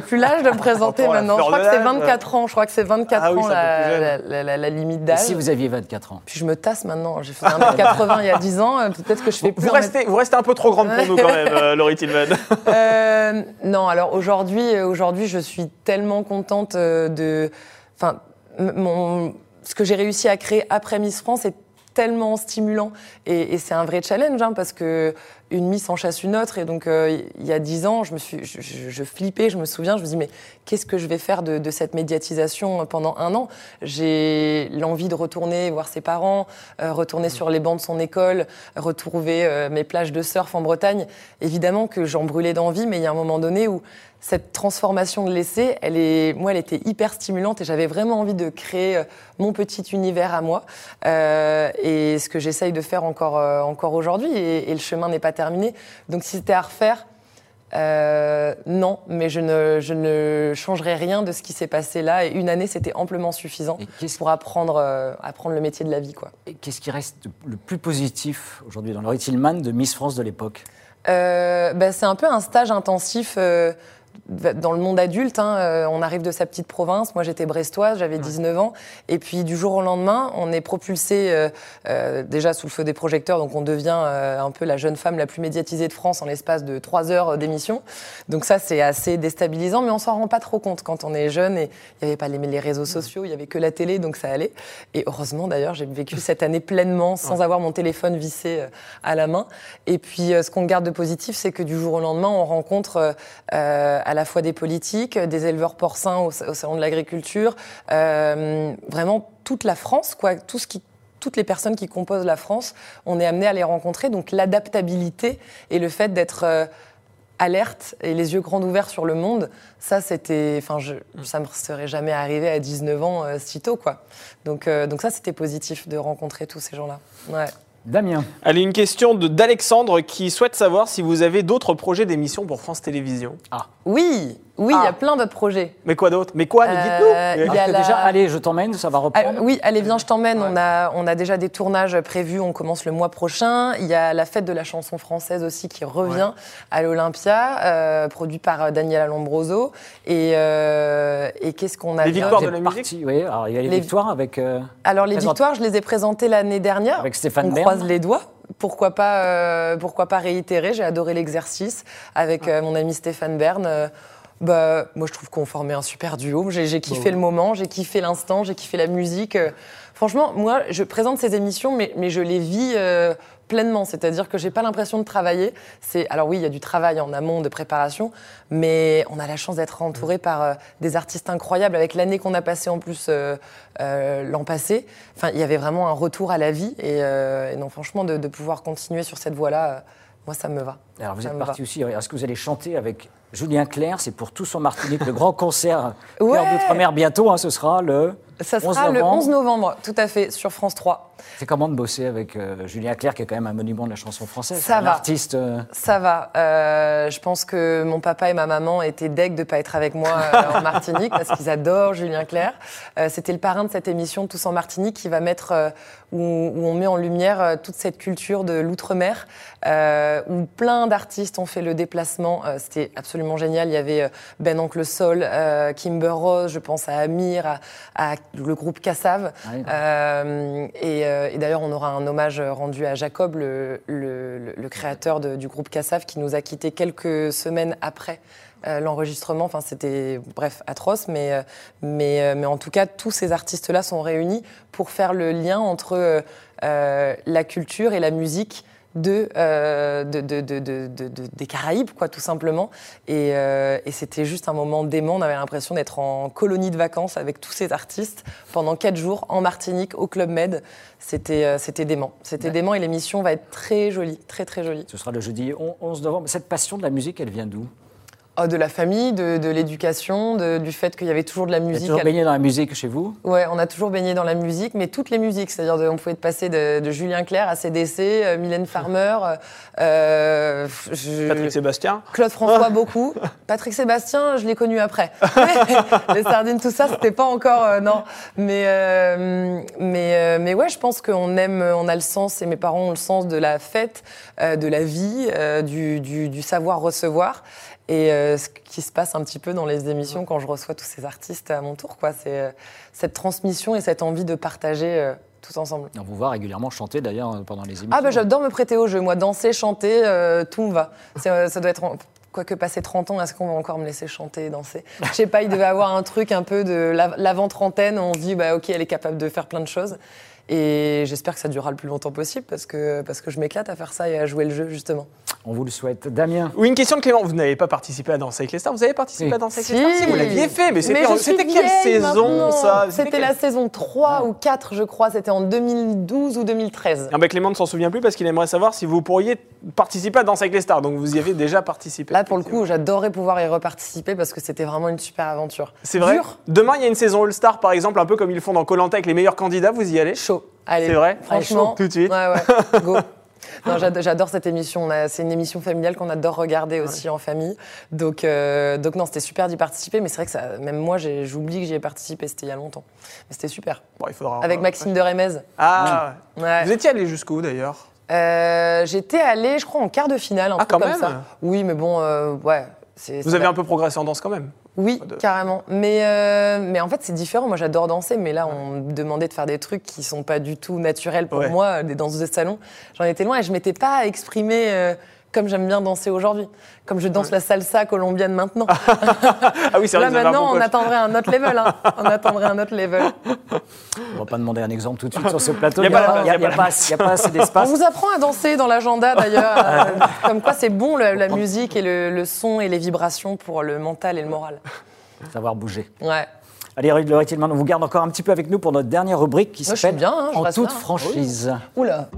plus l'âge de me présenter 30 ans, la maintenant. Je crois que c'est l'âge. 24 ans. Je crois que c'est 24 Ah oui, ans la, limite d'âge. si vous aviez 24 ans? Puis je me tasse maintenant. J'ai fait 1m80 il y a 10 ans. euh, Peut-être que je fais plus vous 1m80. restez, vous restez un peu trop grande pour nous quand même, euh, Laurie Tillman. Euh, non, alors aujourd'hui, euh, aujourd'hui, je suis tellement contente euh, de, enfin, mon, ce que j'ai réussi à créer après Miss France est tellement stimulant et, et c'est un vrai challenge hein, parce que une Miss en chasse une autre. Et donc, euh, il y a dix ans, je, me suis, je, je, flippais, je me souviens, je me dis, mais qu'est-ce que je vais faire de, cette médiatisation pendant un an? J'ai l'envie de retourner voir ses parents, euh, retourner sur les bancs de son école, retrouver euh, mes plages de surf en Bretagne. Évidemment que j'en brûlais d'envie, mais il y a un moment donné où cette transformation de l'essai, elle est, moi, elle était hyper stimulante et j'avais vraiment envie de créer mon petit univers à moi. Et ce que j'essaye de faire encore, encore aujourd'hui, et, et, le chemin n'est pas terminé. Donc, si c'était à refaire, euh, non, mais je ne, je ne changerai rien de ce qui s'est passé là. Et une année, c'était amplement suffisant pour apprendre, euh, apprendre le métier de la vie. Quoi. Et qu'est-ce qui reste le plus positif aujourd'hui dans le Tillman de Miss France de l'époque? Euh, ben, C'est un peu un stage intensif euh, dans le monde adulte, hein, euh, on arrive de sa petite province. Moi, j'étais brestoise, j'avais 19 ans. Et puis, du jour au lendemain, on est propulsé euh, euh, déjà sous le feu des projecteurs. Donc, on devient euh, un peu la jeune femme la plus médiatisée de France en l'espace de trois heures d'émission. Donc, ça, c'est assez déstabilisant, mais on s'en rend pas trop compte quand on est jeune. Et il n'y avait pas les, les, réseaux sociaux, il y avait que la télé, donc ça allait. Et heureusement, d'ailleurs, j'ai vécu cette année pleinement sans avoir mon téléphone vissé à la main. Et puis, ce qu'on garde de positif, c'est que du jour au lendemain, on rencontre à la fois des politiques, des éleveurs porcins au, au salon de l'agriculture, euh, vraiment toute la France, quoi, toutes les personnes qui composent la France, on est amené à les rencontrer. Donc l'adaptabilité et le fait d'être euh, alerte et les yeux grands ouverts sur le monde, ça c'était, enfin, ça me serait jamais arrivé à 19 ans euh, si tôt, quoi. Donc, donc ça c'était positif de rencontrer tous ces gens-là. Ouais. Damien. Allez, une question d'Alexandre qui souhaite savoir si vous avez d'autres projets d'émissions pour France Télévisions. Ah. Oui, oui, il ah. y a plein d'autres projets. Mais quoi d'autre? Mais quoi? Euh, Dites-nous. La... Déjà, allez, je t'emmène, ça va reprendre. Ah, oui, allez, viens, je t'emmène. Ouais. On, a, on a déjà des tournages prévus, on commence le mois prochain. Il y a la fête de la chanson française aussi qui revient ouais. à l'Olympia, euh, produit par Daniela Lombroso. Et, euh, et qu'est-ce qu'on a Les victoires de la musique Oui, alors il y a les, les... victoires avec. euh, alors, les victoires, je les ai présentées l'année dernière. Avec Stéphane On Bern. croise les doigts pourquoi pas, euh, pourquoi pas réitérer? J'ai adoré l'exercice avec euh, mon ami Stéphane Bern. Euh, bah, moi, je trouve qu'on formait un super duo. J'ai kiffé Bon. le moment, j'ai kiffé l'instant, j'ai kiffé la musique. Euh, franchement, moi, je présente ces émissions, mais, mais je les vis euh, pleinement. C'est-à-dire que j'ai pas l'impression de travailler. C'est alors oui, il y a du travail en amont de préparation, mais on a la chance d'être entouré par euh, des artistes incroyables. Avec l'année qu'on a passée en plus l'an passé, enfin, il y avait vraiment un retour à la vie. Et, et non, franchement, de, de, pouvoir continuer sur cette voie-là, moi, ça me va. Alors vous ça êtes parti aussi. Est-ce que vous allez chanter avec Julien Clerc C'est pour tous en Martinique, le grand concert Ouais. Cœur d'outre-mer bientôt. hein, ce sera le. Ça 11 sera le novembre. 11 novembre, tout à fait, sur France 3. C'est comment de bosser avec euh, Julien Clerc, qui est quand même un monument de la chanson française Ça un va. artiste. euh, Ça va. Euh, je pense que mon papa et ma maman étaient deg de pas être avec moi en Martinique parce qu'ils adorent Julien Clerc. C'était le parrain de cette émission Tous en Martinique qui va mettre où, où on met en lumière toute cette culture de l'outre-mer euh, où plein d'artistes ont fait le déplacement. Euh, C'était absolument génial. Il y avait euh, Ben Oncle Sol, euh, Kimber Rose, je pense à Amir, à, à le groupe Cassav. Ouais. Euh, et, euh, et d'ailleurs, on aura un hommage rendu à Jacob, le, le, le- créateur de- du groupe Cassav, qui nous a quittés quelques semaines après euh, l'enregistrement. Enfin, c'était, bref, atroce. Mais, euh, mais, euh, mais en tout cas, tous ces artistes-là sont réunis pour faire le lien entre la culture et la musique de, euh, de, de- de- de- de- de- des Caraïbes, quoi, tout simplement. Et, euh, et c'était juste un moment dément. On avait l'impression d'être en colonie de vacances avec tous ces artistes pendant quatre jours en Martinique, au Club Med. C'était euh, c'était dément. C'était Ouais. dément et l'émission va être très jolie, très très jolie. Ce sera le jeudi on- 11 novembre. Cette passion de la musique, elle vient d'où? Oh, de la famille, de, de l'éducation, de- du fait qu'il y avait toujours de la Vous musique. toujours à- baigné dans la musique chez vous Ouais, on a toujours baigné dans la musique, mais toutes les musiques. C'est-à-dire, on pouvait passer de, de Julien Clerc à CDC, euh, Mylène Farmer, euh, je- Patrick Sébastien Claude François beaucoup. Patrick Sébastien, je l'ai connu après. les sardines, tout ça, c'était pas encore euh, non. Mais euh, mais euh, mais ouais, je pense qu'on aime, on a le sens et mes parents ont le sens de la fête, euh, de la vie, euh, du, du, du savoir recevoir. Et euh, ce qui se passe un petit peu dans les émissions quand je reçois tous ces artistes à mon tour, quoi, c'est euh, cette transmission et cette envie de partager euh, tous ensemble. On vous voit régulièrement chanter d'ailleurs euh, pendant les émissions. Ah bah j'adore me prêter au jeu, moi danser, chanter, tout me va. Ça doit être, en- quoique passer 30 ans, est-ce qu'on va encore me laisser chanter et danser? Je sais pas, il devait avoir un truc un peu de la- l'avant-trentaine, on se dit bah ok elle est capable de faire plein de choses. Et j'espère que ça durera le plus longtemps possible parce que, parce que je m'éclate à faire ça et à jouer le jeu, justement. On vous le souhaite. Damien Oui, une question de Clément. Vous n'avez pas participé à Danser avec les stars Vous avez participé à Danser avec Si. les stars Si, vous l'aviez fait, mais c'était quelle saison maintenant. ça C'était la saison 3 ou 4, je crois. C'était en 2012 ou 2013. Ah bah, Clément ne s'en souvient plus parce qu'il aimerait savoir si vous pourriez participer à Danser avec les stars. Donc vous y avez déjà participé. Là, pour le coup, j'adorais pouvoir y reparticiper parce que c'était vraiment une super aventure. C'est vrai Demain, il y a une saison All-Star, par exemple, un peu comme ils font dans Colanta avec les meilleurs candidats. Vous y allez chaud. Allez, C'est vrai Franchement, tout de suite. Ouais, ouais, go. J'adore cette émission. C'est une émission familiale qu'on adore regarder aussi en famille. Donc, euh, donc non, c'était super d'y participer. Mais c'est vrai que ça, même moi, j'oublie que j'y ai participé. C'était il y a longtemps. Mais c'était super. Bon, il faudra. Avec Maxime de Remez. Ah, Ouais. vous étiez allé jusqu'où d'ailleurs? Euh, J'étais allée, je crois, en quart de finale, un Ah, truc quand comme même ça. Oui, mais bon, euh, ouais. c'est- Vous avez un peu progressé en danse quand même. Oui, de- carrément. Mais, euh, mais en fait, c'est différent. Moi, j'adore danser, mais là, on me demandait de faire des trucs qui sont pas du tout naturels pour Ouais. moi, des danses de salon. J'en étais loin et je m'étais pas exprimée euh, comme j'aime bien danser aujourd'hui. Comme je danse la salsa colombienne maintenant. Ah oui, c'est vrai là, maintenant, bon on attendrait un autre level. hein. On attendrait un autre level. On va pas demander un exemple tout de suite sur ce plateau. Il n'y a, pas a assez On d'espace. vous apprend à danser dans l'agenda d'ailleurs. euh, comme quoi, c'est bon la musique et le, le son et les vibrations pour le mental et le moral. Savoir bouger. Ouais. Allez, Laurie Tillman, on vous garde encore un petit peu avec nous pour notre dernière rubrique qui s'appelle hein, En toute là, hein. franchise. Oula.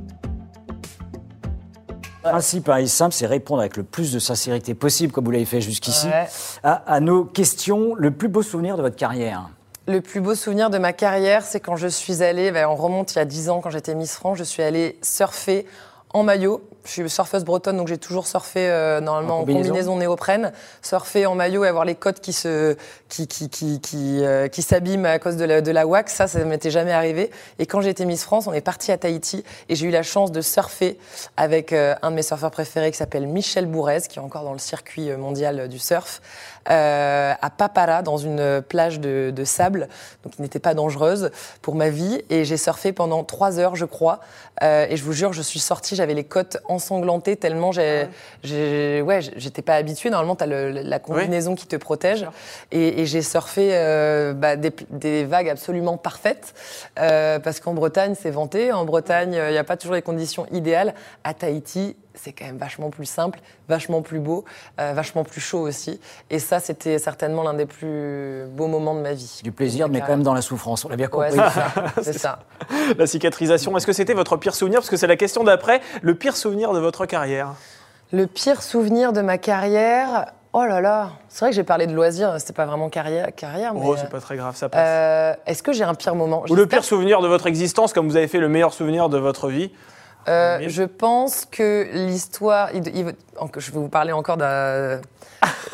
Le principe hein, est simple, c'est répondre avec le plus de sincérité possible, comme vous l'avez fait jusqu'ici, Ouais. à, à nos questions. Le plus beau souvenir de votre carrière Le plus beau souvenir de ma carrière, c'est quand je suis allée, ben, on remonte il y a 10 ans quand j'étais Miss France, je suis allée surfer en maillot. Je suis surfeuse bretonne, donc j'ai toujours surfé euh, normalement En en combinaison. combinaison, néoprène, surfer en maillot et avoir les côtes qui se qui qui qui qui, euh, qui s'abîment à cause de la, de la wax. Ça, ça m'était jamais arrivé. Et quand j'étais Miss France, on est parti à Tahiti et j'ai eu la chance de surfer avec euh, un de mes surfeurs préférés qui s'appelle Michel Bourrez, qui est encore dans le circuit euh, mondial du surf, euh, à Papara, dans une plage de, de sable, donc qui n'était pas dangereuse pour ma vie. Et j'ai surfé pendant trois heures, je crois. Euh, et je vous jure, je suis sortie, j'avais les côtes ensanglantées tellement j'ai, ouais, j'étais pas habituée. Normalement, tu as la combinaison qui te protège. Et, et j'ai surfé euh, bah, des, des vagues absolument parfaites. euh, parce qu'en Bretagne, c'est vanté. En Bretagne, il n'y a pas toujours les conditions idéales. À Tahiti, c'est quand même vachement plus simple, vachement plus beau, euh, vachement plus chaud aussi. Et ça, c'était certainement l'un des plus beaux moments de ma vie. Du plaisir, mais quand même dans la souffrance, on l'a bien Ouais, compris. c'est ça. La cicatrisation, est-ce que c'était votre pire souvenir? Parce que c'est la question d'après, le pire souvenir de votre carrière? Le pire souvenir de ma carrière. Oh là là, c'est vrai que j'ai parlé de loisirs, c'était pas vraiment carrière, carrière mais Oh, euh, c'est pas très grave, ça passe. euh, est-ce que j'ai un pire moment? Ou le pire souvenir de votre existence, comme vous avez fait le meilleur souvenir de votre vie? Euh, je pense que l'histoire. il- il- en- Je vais vous parler encore d'un.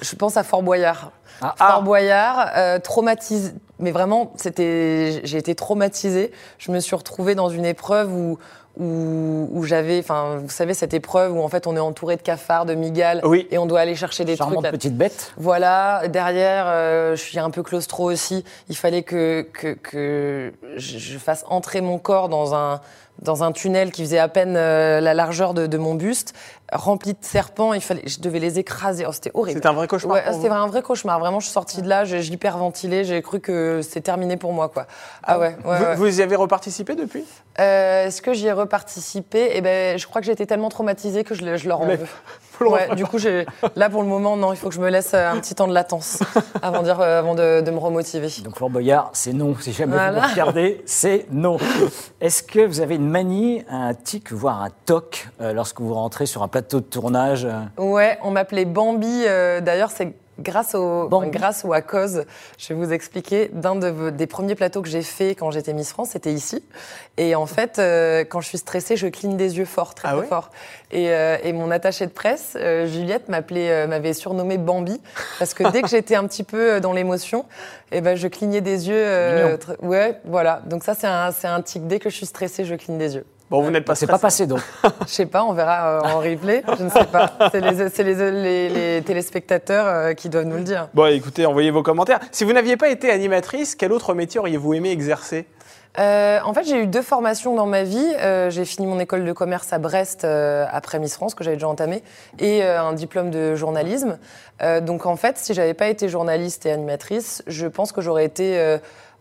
Je pense à Fort Boyard. Ah. Fort Boyard, euh, traumatisé. Mais vraiment, c'était. J'ai été traumatisée. Je me suis retrouvée dans une épreuve où. Où, où j'avais, enfin, vous savez, cette épreuve où en fait on est entouré de cafards, de migales, Oui. et on doit aller chercher des Charmante trucs. petite bête. voilà, derrière, euh, je suis un peu claustro aussi. Il fallait que, que, que je fasse entrer mon corps dans un, dans un tunnel qui faisait à peine euh, la largeur de, de mon buste, rempli de serpents. Il fallait, je devais les écraser. Oh, c'était horrible. C'était un vrai cauchemar Ouais, c'était un vrai cauchemar. Vraiment, je suis sortie de là, j'ai j'ai hyperventilé, j'ai cru que c'était terminé pour moi, quoi. Ah ouais, ouais, vous, ouais. vous y avez reparticipé depuis? Euh, Est-ce que j'y ai reparticipé? Eh ben, je crois que j'ai été tellement traumatisée que je, le- je leur en veux. vous Ouais, du coup, j'ai- là pour le moment, non, il faut que je me laisse euh, un petit temps de latence avant, dire, euh, avant de, de me remotiver. Donc Fort Boyard, c'est non. Si jamais vous Voilà. me regardez, c'est non. Est-ce que vous avez une manie, un tic, voire un toc euh, lorsque vous rentrez sur un plateau de tournage Ouais, on m'appelait Bambi. euh, D'ailleurs, c'est grâce au, grâce ou à cause, je vais vous expliquer, d'un de des premiers plateaux que j'ai fait quand j'étais Miss France, c'était ici. Et en fait, euh, quand je suis stressée, je cligne des yeux fort, très, Ah très ouais fort. Et, euh, et mon attachée de presse, euh, Juliette, m'appelait, euh, m'avait surnommé Bambi, parce que dès que j'étais un petit peu euh, dans l'émotion, eh ben, je clignais des yeux. euh, ouais, voilà. Donc ça, c'est un, c'est un tic. Dès que je suis stressée, je cligne des yeux. Bon, vous n'êtes pas C'est pas passé donc. Je sais pas, on verra euh, en replay. Je ne sais pas. C'est les, c'est les, les- les téléspectateurs euh, qui doivent nous le dire. Bon, écoutez, envoyez vos commentaires. Si vous n'aviez pas été animatrice, quel autre métier auriez-vous aimé exercer? Euh, en fait, j'ai eu deux formations dans ma vie. Euh, j'ai fini mon école de commerce à Brest euh, après Miss France, que j'avais déjà entamé, et euh, un diplôme de journalisme. Euh, donc, en fait, si j'avais pas été journaliste et animatrice, je pense que j'aurais été euh,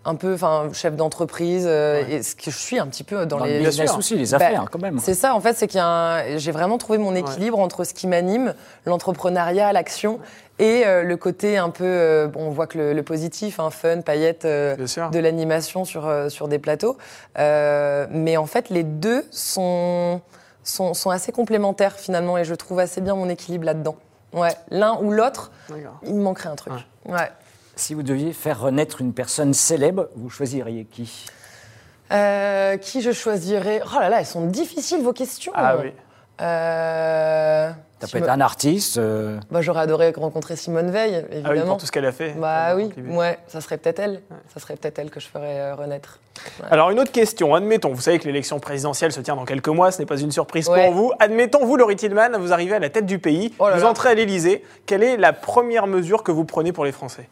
un peu, enfin, chef d'entreprise, euh, et ce que je suis un petit peu dans, Dans les le business sûr. aussi, les Bah, affaires, quand même. C'est ça, en fait, c'est qu'il y a un- j'ai vraiment trouvé mon équilibre entre ce qui m'anime, l'entrepreneuriat, l'action, et euh, le côté un peu, euh, bon, on voit que le, le positif, hein, fun, paillettes, euh, de l'animation sur, euh, sur des plateaux. Euh, mais en fait, les deux sont, sont, sont assez complémentaires finalement, et je trouve assez bien mon équilibre là-dedans. Ouais, l'un ou l'autre, il me manquerait un truc. Ouais. Si vous deviez faire renaître une personne célèbre, vous choisiriez qui? Euh, qui je choisirais? Oh là là, elles sont difficiles vos questions. Ah oui. Euh, Ça si peut me- être un artiste. euh, Bah, j'aurais adoré rencontrer Simone Veil, Ah oui, évidemment. pour tout ce qu'elle a fait. bah oui, ouais, ça serait peut-être elle. Ça serait peut-être elle que je ferais euh, renaître. Alors une autre question, admettons, vous savez que l'élection présidentielle se tient dans quelques mois, ce n'est pas une surprise Ouais. pour vous. Admettons, vous, Laurie Tillman, vous arrivez à la tête du pays, Oh là vous là. entrez à l'Élysée. Quelle est la première mesure que vous prenez pour les Français?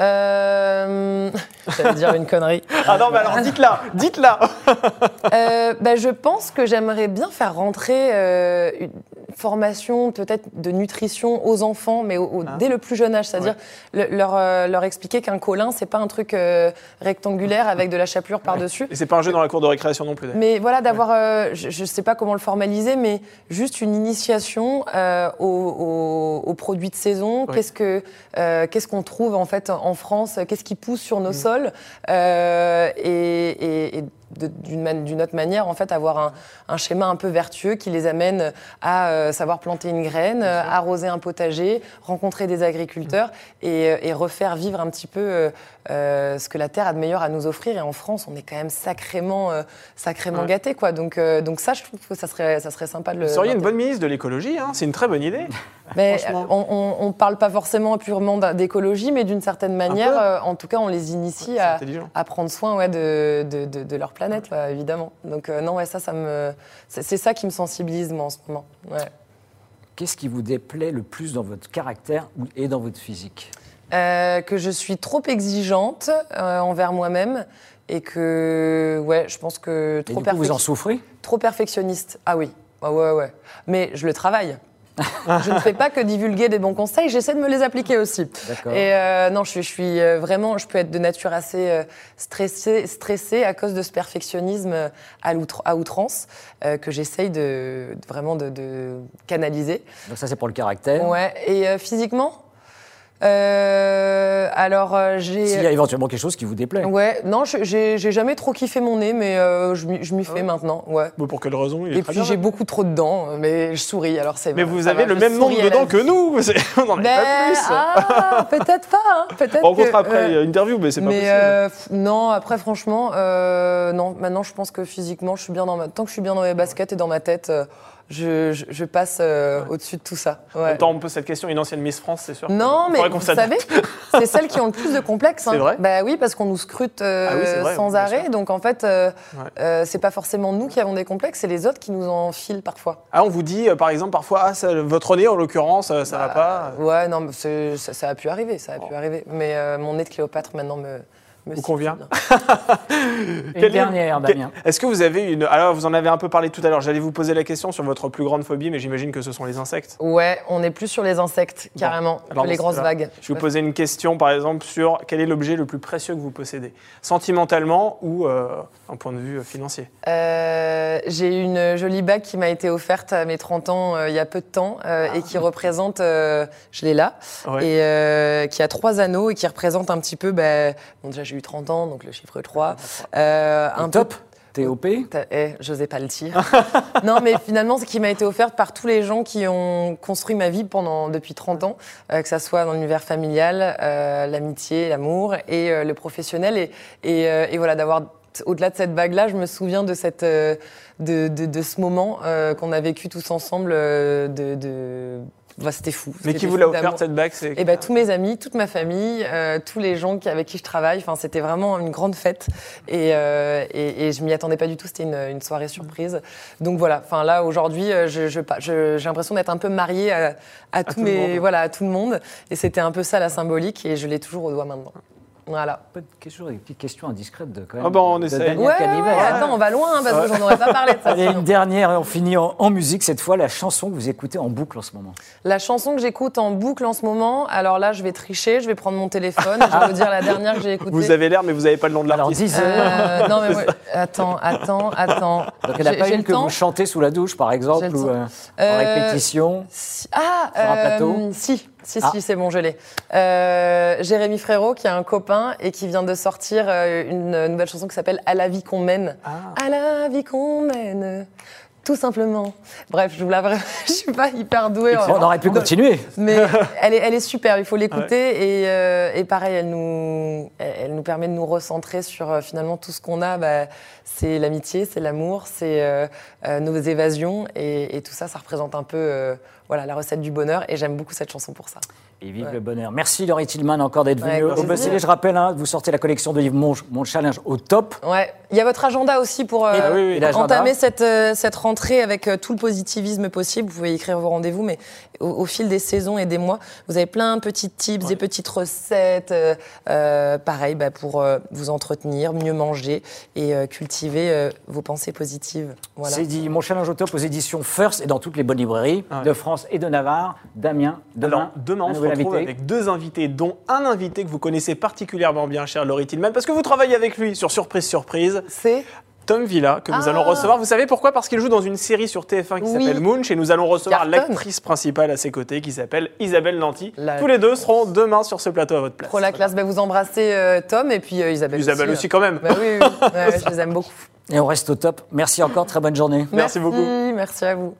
Euh... J'allais dire une connerie. Ah non, mais alors dites-la, dites-la Euh, bah, je pense que j'aimerais bien faire rentrer euh, une formation peut-être de nutrition aux enfants, mais au- au- Ah. dès le plus jeune âge, c'est-à-dire le- leur, euh, leur expliquer qu'un colin, c'est pas un truc euh, rectangulaire avec de la chapelure par-dessus. Et c'est pas un jeu dans la cour de récréation non plus. Mais voilà, d'avoir, euh, je ne sais pas comment le formaliser, mais juste une initiation euh, aux, aux- aux produits de saison. Qu'est-ce que, euh, qu'est-ce qu'on trouve en fait en France? Qu'est-ce qui pousse sur nos Mm. sols? Euh, Et, et- et d'une, autre manière, en fait, avoir un, un schéma un peu vertueux qui les amène à euh, savoir planter une graine, euh, arroser un potager, rencontrer des agriculteurs Mm. et, euh, et refaire vivre un petit peu euh, ce que la terre a de meilleur à nous offrir. Et en France, on est quand même sacrément, euh, sacrément Ouais. gâtés, quoi. Donc, euh, donc ça, je trouve que ça serait, ça serait sympa de le. Vous seriez une bonne ministre de l'écologie, hein, c'est une très bonne idée. Mais euh, on, on parle pas forcément purement d'écologie, mais d'une certaine manière, euh, en tout cas, on les initie à, prendre soin ouais, de, de, de- de leur planète, ouais, évidemment. Donc euh, non, ouais, ça, ça me, c'est c'est ça qui me sensibilise moi en ce moment. Ouais. Qu'est-ce qui vous déplaît le plus dans votre caractère et dans votre physique? Euh, que je suis trop exigeante euh, envers moi-même et que, ouais, je pense que Et trop, du coup, vous en souffrez? trop perfectionniste. Ah oui, ah ouais, ouais. Mais je le travaille. je ne fais pas que divulguer des bons conseils, j'essaie de me les appliquer aussi. D'accord. Et euh, non, je suis, je suis vraiment, je peux être de nature assez stressée, stressée à cause de ce perfectionnisme à, outrance euh, que j'essaye de, de- vraiment de, de canaliser. Donc ça, c'est pour le caractère. Ouais. Et euh, physiquement, euh, alors euh, j'ai. S'il y a éventuellement quelque chose qui vous déplaît. Ouais, non, j'ai jamais trop kiffé mon nez, mais euh, je m'y m'y fais ouais maintenant, ouais. Bon, pour quelle raison? Il est Et puis j'ai beaucoup trop de dents, mais je souris, alors c'est Mais vrai, vous avez va, le même nombre de dents que nous On n'en a Ben, pas plus ah, peut-être pas, hein, peut-être On rencontre que, après euh, interview, mais c'est pas mais possible. euh, non, après franchement, euh, non. Maintenant, je pense que physiquement, je suis bien dans ma. Tant que je suis bien dans mes baskets et dans ma tête, euh, je, je- je passe euh, au-dessus de tout ça. En Ouais. même temps, on pose cette question une ancienne Miss France, c'est sûr. Non, mais vous savez, c'est celles qui ont le plus de complexes. C'est vrai Bah oui, parce qu'on nous scrute euh, Ah oui, c'est vrai, sans arrêt. Donc en fait, euh, Ouais. c'est pas forcément nous qui avons des complexes, c'est les autres qui nous en filent parfois. Ah, on vous dit, par exemple, parfois, ah, ça- votre nez, en l'occurrence, ça va pas. Ouais, non, ça, ça a pu arriver, ça a pu arriver. Mais mon nez de Cléopâtre maintenant me. Me Vous convient. Une Quelle dernière, Damien. Est-ce que vous avez une. Alors, vous en avez un peu parlé tout à l'heure. J'allais vous poser la question sur votre plus grande phobie, mais j'imagine que ce sont les insectes. Ouais, on est plus sur les insectes, carrément, Alors, que les grosses vagues. Je vais vous poser une question, par exemple, sur quel est l'objet le plus précieux que vous possédez, sentimentalement ou euh, d'un point de vue euh, financier? Euh, J'ai une jolie bague qui m'a été offerte à mes 30 ans euh, il y a peu de temps euh, et qui représente, euh, je l'ai là, Ouais. et euh, qui a trois anneaux et qui représente un petit peu, bah, bon déjà j'ai eu 30 ans, donc le chiffre 3. Euh, un Top TOP Eh, j'osais pas le dire. non, mais finalement, ce qui m'a été offert par tous les gens qui ont construit ma vie pendant depuis 30 ans, euh, que ça soit dans l'univers familial, euh, l'amitié, l'amour et euh, le professionnel. Et, et, et voilà, d'avoir au-delà de cette bague-là, je me souviens de cette de, de, de ce moment qu'on a vécu tous ensemble. de, de... Bah, c'était fou. Mais qui vous l'a offert cette bague c'est... Eh ben, tous mes amis, toute ma famille, euh, tous les gens qui, avec qui je travaille. Enfin, c'était vraiment une grande fête. Et, euh, et, et je m'y attendais pas du tout. C'était une, une soirée surprise. Donc voilà. Enfin là, aujourd'hui, euh, je, je, je- j'ai l'impression d'être un peu mariée à, tous mes, voilà, à tout le monde. Et c'était un peu ça la symbolique. Et je l'ai toujours au doigt maintenant. Voilà. Pas de questions, des petites questions indiscrètes de quand même. Ah bah, on essaie. Ouais, ouais, attends, on va loin, hein, parce que j'en aurais pas parlé de ça. Allez, une dernière et on finit en, en musique cette fois, la chanson que vous écoutez en boucle en ce moment. La chanson que j'écoute en boucle en ce moment, alors là, je vais tricher, je vais prendre mon téléphone, je vais vous dire la dernière que j'ai écoutée. Vous avez l'air, mais vous n'avez pas le nom de Alors l'artiste. 10 heures. Euh, non, mais moi, attends, attends, attends. Donc il n'y a J'ai- pas une le que temps vous chantez sous la douche par exemple ou euh, en Euh, répétition Si- Ah, Sur un plateau Si, si, Ah. si, c'est bon, je l'ai. Euh, Jérémy Frérot, qui a un copain et qui vient de sortir euh, une nouvelle chanson qui s'appelle À la vie qu'on mène. Ah. À la vie qu'on mène. Tout simplement. Bref, je vous la je suis pas hyper douée. On aurait pu continuer. mais elle est, elle est super, il faut l'écouter. Et, euh, et pareil, elle nous, elle, nous permet de nous recentrer sur euh, finalement tout ce qu'on a. Bah, c'est l'amitié, c'est l'amour, c'est euh, nos évasions. Et, et tout ça, ça représente un peu euh, voilà, la recette du bonheur. Et j'aime beaucoup cette chanson pour ça. Et vive Ouais. le bonheur. Merci Laurie Tillman encore d'être Ouais, venue au. Bosselet. Je rappelle, hein, vous sortez la collection de livres Mon, Mon Challenge au top. Ouais. Il y a votre agenda aussi pour euh, oui, oui. entamer cette, euh, cette rentrée avec euh, tout le positivisme possible. Vous pouvez écrire vos rendez-vous, mais au, au fil des saisons et des mois, vous avez plein de petits tips, des petites recettes, euh, euh, pareil, bah, pour euh, vous entretenir, mieux manger et euh, cultiver euh, vos pensées positives. Voilà. C'est dit Mon Challenge au top aux éditions First et dans toutes les bonnes librairies Ouais. de France et de Navarre. Damien, demain, Alors, demain, on se nouvel retrouve invité. avec deux invités, dont un invité que vous connaissez particulièrement bien, cher Laurie Tillman, parce que vous travaillez avec lui sur Surprise Surprise, C'est Tom Villa, que nous Ah. allons recevoir. Vous savez pourquoi? Parce qu'il joue dans une série sur TF1 qui Oui. s'appelle Munch, et nous allons recevoir l'actrice principale à ses côtés, qui s'appelle Isabelle Nanty. La- Tous les deux seront demain sur ce plateau à votre place. trop la classe. Bah, vous embrassez euh, Tom et puis euh, Isabelle, Isabelle aussi. aussi, quand même. Bah oui, oui. Ouais, je les aime beaucoup. Et on reste au top. Merci encore, très bonne journée. Merci beaucoup. Merci à vous.